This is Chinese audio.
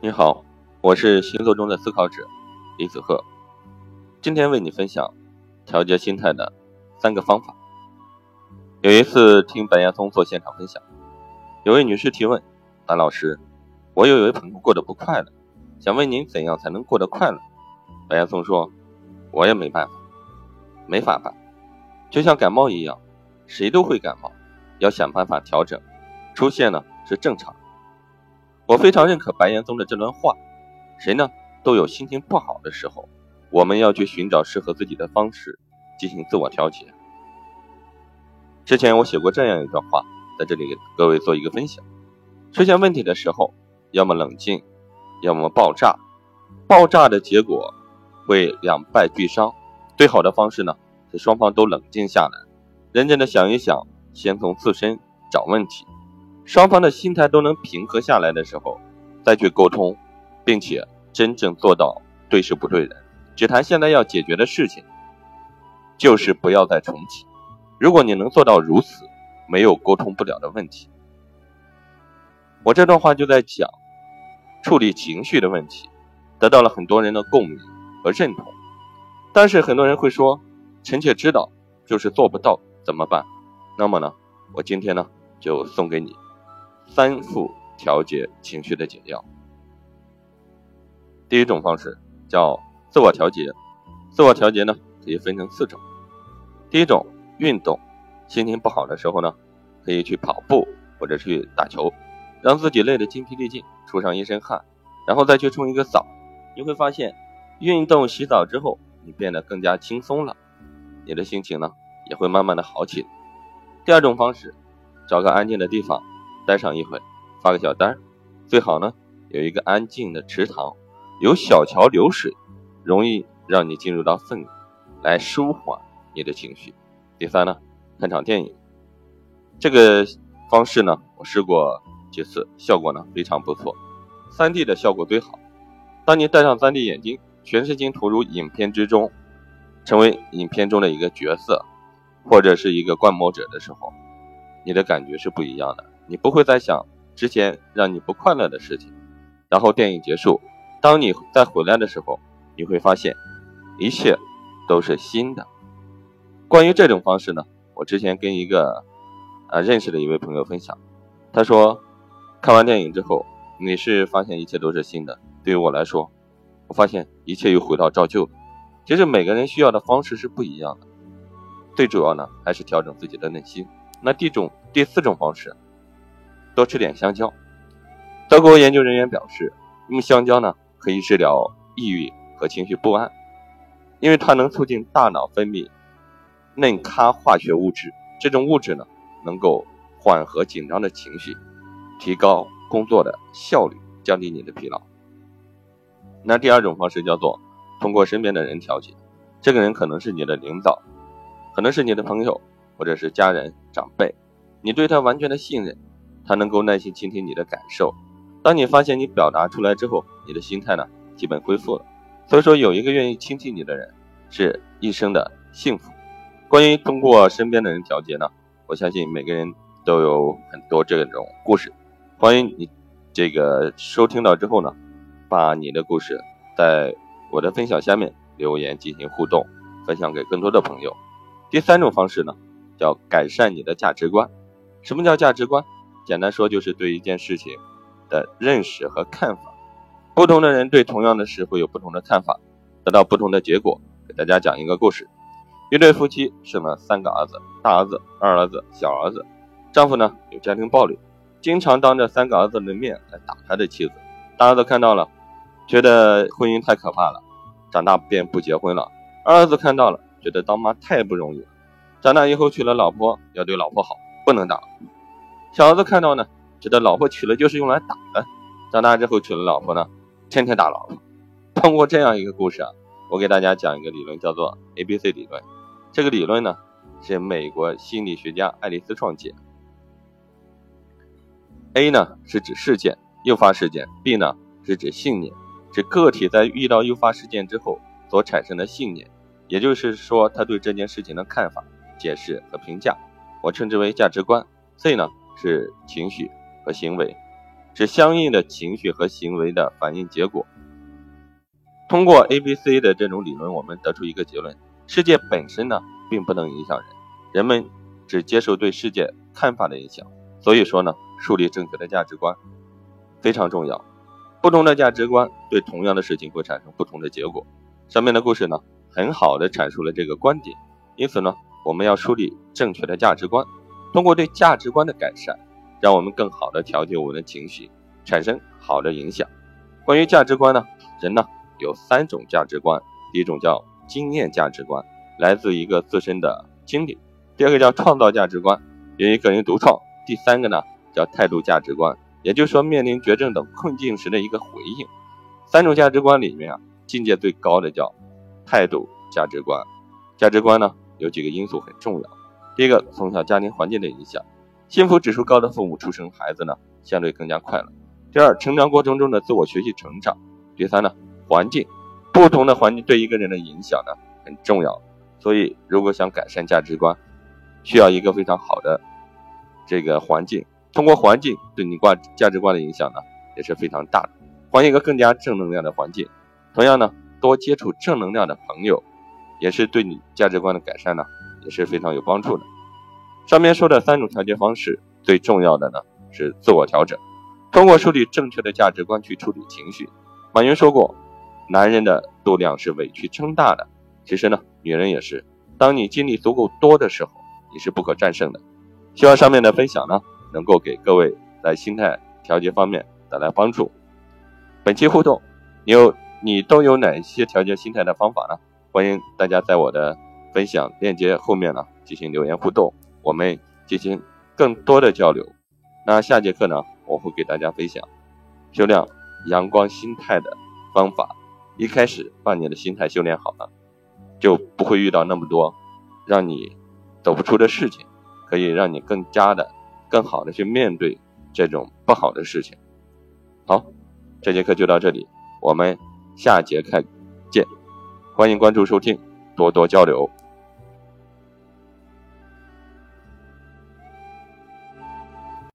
你好，我是星座中的思考者李子鹤，今天为你分享调节心态的三个方法。有一次听白岩松做现场分享，有位女士提问：“白老师，我有一位朋友过得不快乐，想问您怎样才能过得快乐？”白岩松说：“我也没办法，没法办，就像感冒一样，谁都会感冒，要想办法调整，出现呢是正常。”我非常认可白岩松的这段话，谁呢都有心情不好的时候，我们要去寻找适合自己的方式进行自我调节。之前我写过这样一段话，在这里给各位做一个分享：出现问题的时候，要么冷静，要么爆炸。爆炸的结果会两败俱伤。最好的方式呢是双方都冷静下来，认真的想一想，先从自身找问题。双方的心态都能平和下来的时候，再去沟通，并且真正做到对事不对人，只谈现在要解决的事情，就是不要再重启。如果你能做到如此，没有沟通不了的问题。我这段话就在讲处理情绪的问题，得到了很多人的共鸣和认同。但是很多人会说：“臣妾知道，就是做不到，怎么办？”那么呢，我今天呢就送给你。三副调节情绪的解药。第一种方式叫自我调节，自我调节呢可以分成四种。第一种运动，心情不好的时候呢，可以去跑步或者去打球，让自己累得精疲力尽，出上一身汗，然后再去冲一个澡，你会发现，运动洗澡之后，你变得更加轻松了，你的心情呢也会慢慢的好起来。第二种方式，找个安静的地方。待上一会，发个小单，最好呢有一个安静的池塘，有小桥流水，容易让你进入到氛围，来舒缓你的情绪。第三呢，看场电影，这个方式呢我试过几次，效果呢非常不错，3D 的效果最好。当你戴上 3D 眼镜，全身心投入影片之中，成为影片中的一个角色，或者是一个观摩者的时候，你的感觉是不一样的。你不会再想之前让你不快乐的事情，然后电影结束，当你再回来的时候，你会发现一切都是新的。关于这种方式呢，我之前跟一个啊认识的一位朋友分享，他说看完电影之后，你是发现一切都是新的。对于我来说，我发现一切又回到照旧。其实每个人需要的方式是不一样的，最主要呢还是调整自己的内心。那第种第四种方式。多吃点香蕉。德国研究人员表示，用香蕉呢可以治疗抑郁和情绪不安，因为它能促进大脑分泌嫩咖化学物质。这种物质呢能够缓和紧张的情绪，提高工作的效率，降低你的疲劳。那第二种方式叫做通过身边的人调节。这个人可能是你的领导，可能是你的朋友，或者是家人长辈，你对他完全的信任。他能够耐心倾听你的感受，当你发现你表达出来之后，你的心态呢基本恢复了。所以说，有一个愿意倾听你的人，是一生的幸福。关于通过身边的人调节呢，我相信每个人都有很多这种故事。欢迎你这个收听到之后呢，把你的故事在我的分享下面留言进行互动，分享给更多的朋友。第三种方式呢，叫改善你的价值观。什么叫价值观？简单说，就是对一件事情的认识和看法。不同的人对同样的事会有不同的看法，得到不同的结果。给大家讲一个故事：一对夫妻生了三个儿子，大儿子、二儿子、小儿子。丈夫呢有家庭暴力，经常当着三个儿子的面来打他的妻子。大儿子看到了，觉得婚姻太可怕了，长大便不结婚了。二儿子看到了，觉得当妈太不容易了，长大以后娶了老婆要对老婆好，不能打。小儿子看到呢，觉得老婆娶了就是用来打的，长大之后娶了老婆呢，天天打老婆。通过这样一个故事啊，我给大家讲一个理论，叫做 A B C 理论。这个理论呢，是美国心理学家爱丽丝创建。A 呢是指事件诱发事件，B 呢是指信念，指个体在遇到诱发事件之后所产生的信念，也就是说他对这件事情的看法、解释和评价，我称之为价值观。C 呢？是情绪和行为，是相应的情绪和行为的反应结果。通过 A、B、C 的这种理论，我们得出一个结论：世界本身呢，并不能影响人，人们只接受对世界看法的影响。所以说呢，树立正确的价值观非常重要。不同的价值观对同样的事情会产生不同的结果。上面的故事呢，很好的阐述了这个观点。因此呢，我们要树立正确的价值观，通过对价值观的改善，让我们更好的调节我们的情绪，产生好的影响。关于价值观呢，人呢有三种价值观，第一种叫经验价值观，来自一个自身的经历；第二个叫创造价值观，源于个人独创；第三个呢叫态度价值观。也就是说，面临绝症等困境时的一个回应。三种价值观里面啊，境界最高的叫态度价值观。价值观呢，有几个因素很重要。第一个，从小家庭环境的影响，幸福指数高的父母出生孩子呢，相对更加快乐。第二，成长过程中的自我学习成长。第三呢，环境，不同的环境对一个人的影响呢很重要。所以，如果想改善价值观，需要一个非常好的这个环境。通过环境对你挂价值观的影响呢，也是非常大的。换一个更加正能量的环境，同样呢，多接触正能量的朋友，也是对你价值观的改善呢，也是非常有帮助的。上面说的三种调节方式，最重要的呢是自我调整，通过树立正确的价值观去处理情绪。马云说过，男人的度量是委屈撑大的，其实呢，女人也是。当你经历足够多的时候，你是不可战胜的。希望上面的分享呢。能够给各位在心态调节方面带来帮助。本期互动，你有你都有哪些调节心态的方法呢？欢迎大家在我的分享链接后面呢进行留言互动，我们进行更多的交流。那下节课呢，我会给大家分享修炼阳光心态的方法。一开始把你的心态修炼好了，就不会遇到那么多让你走不出的事情，可以让你更加的。更好的去面对这种不好的事情。好，这节课就到这里，我们下节课见。欢迎关注收听，多多交流。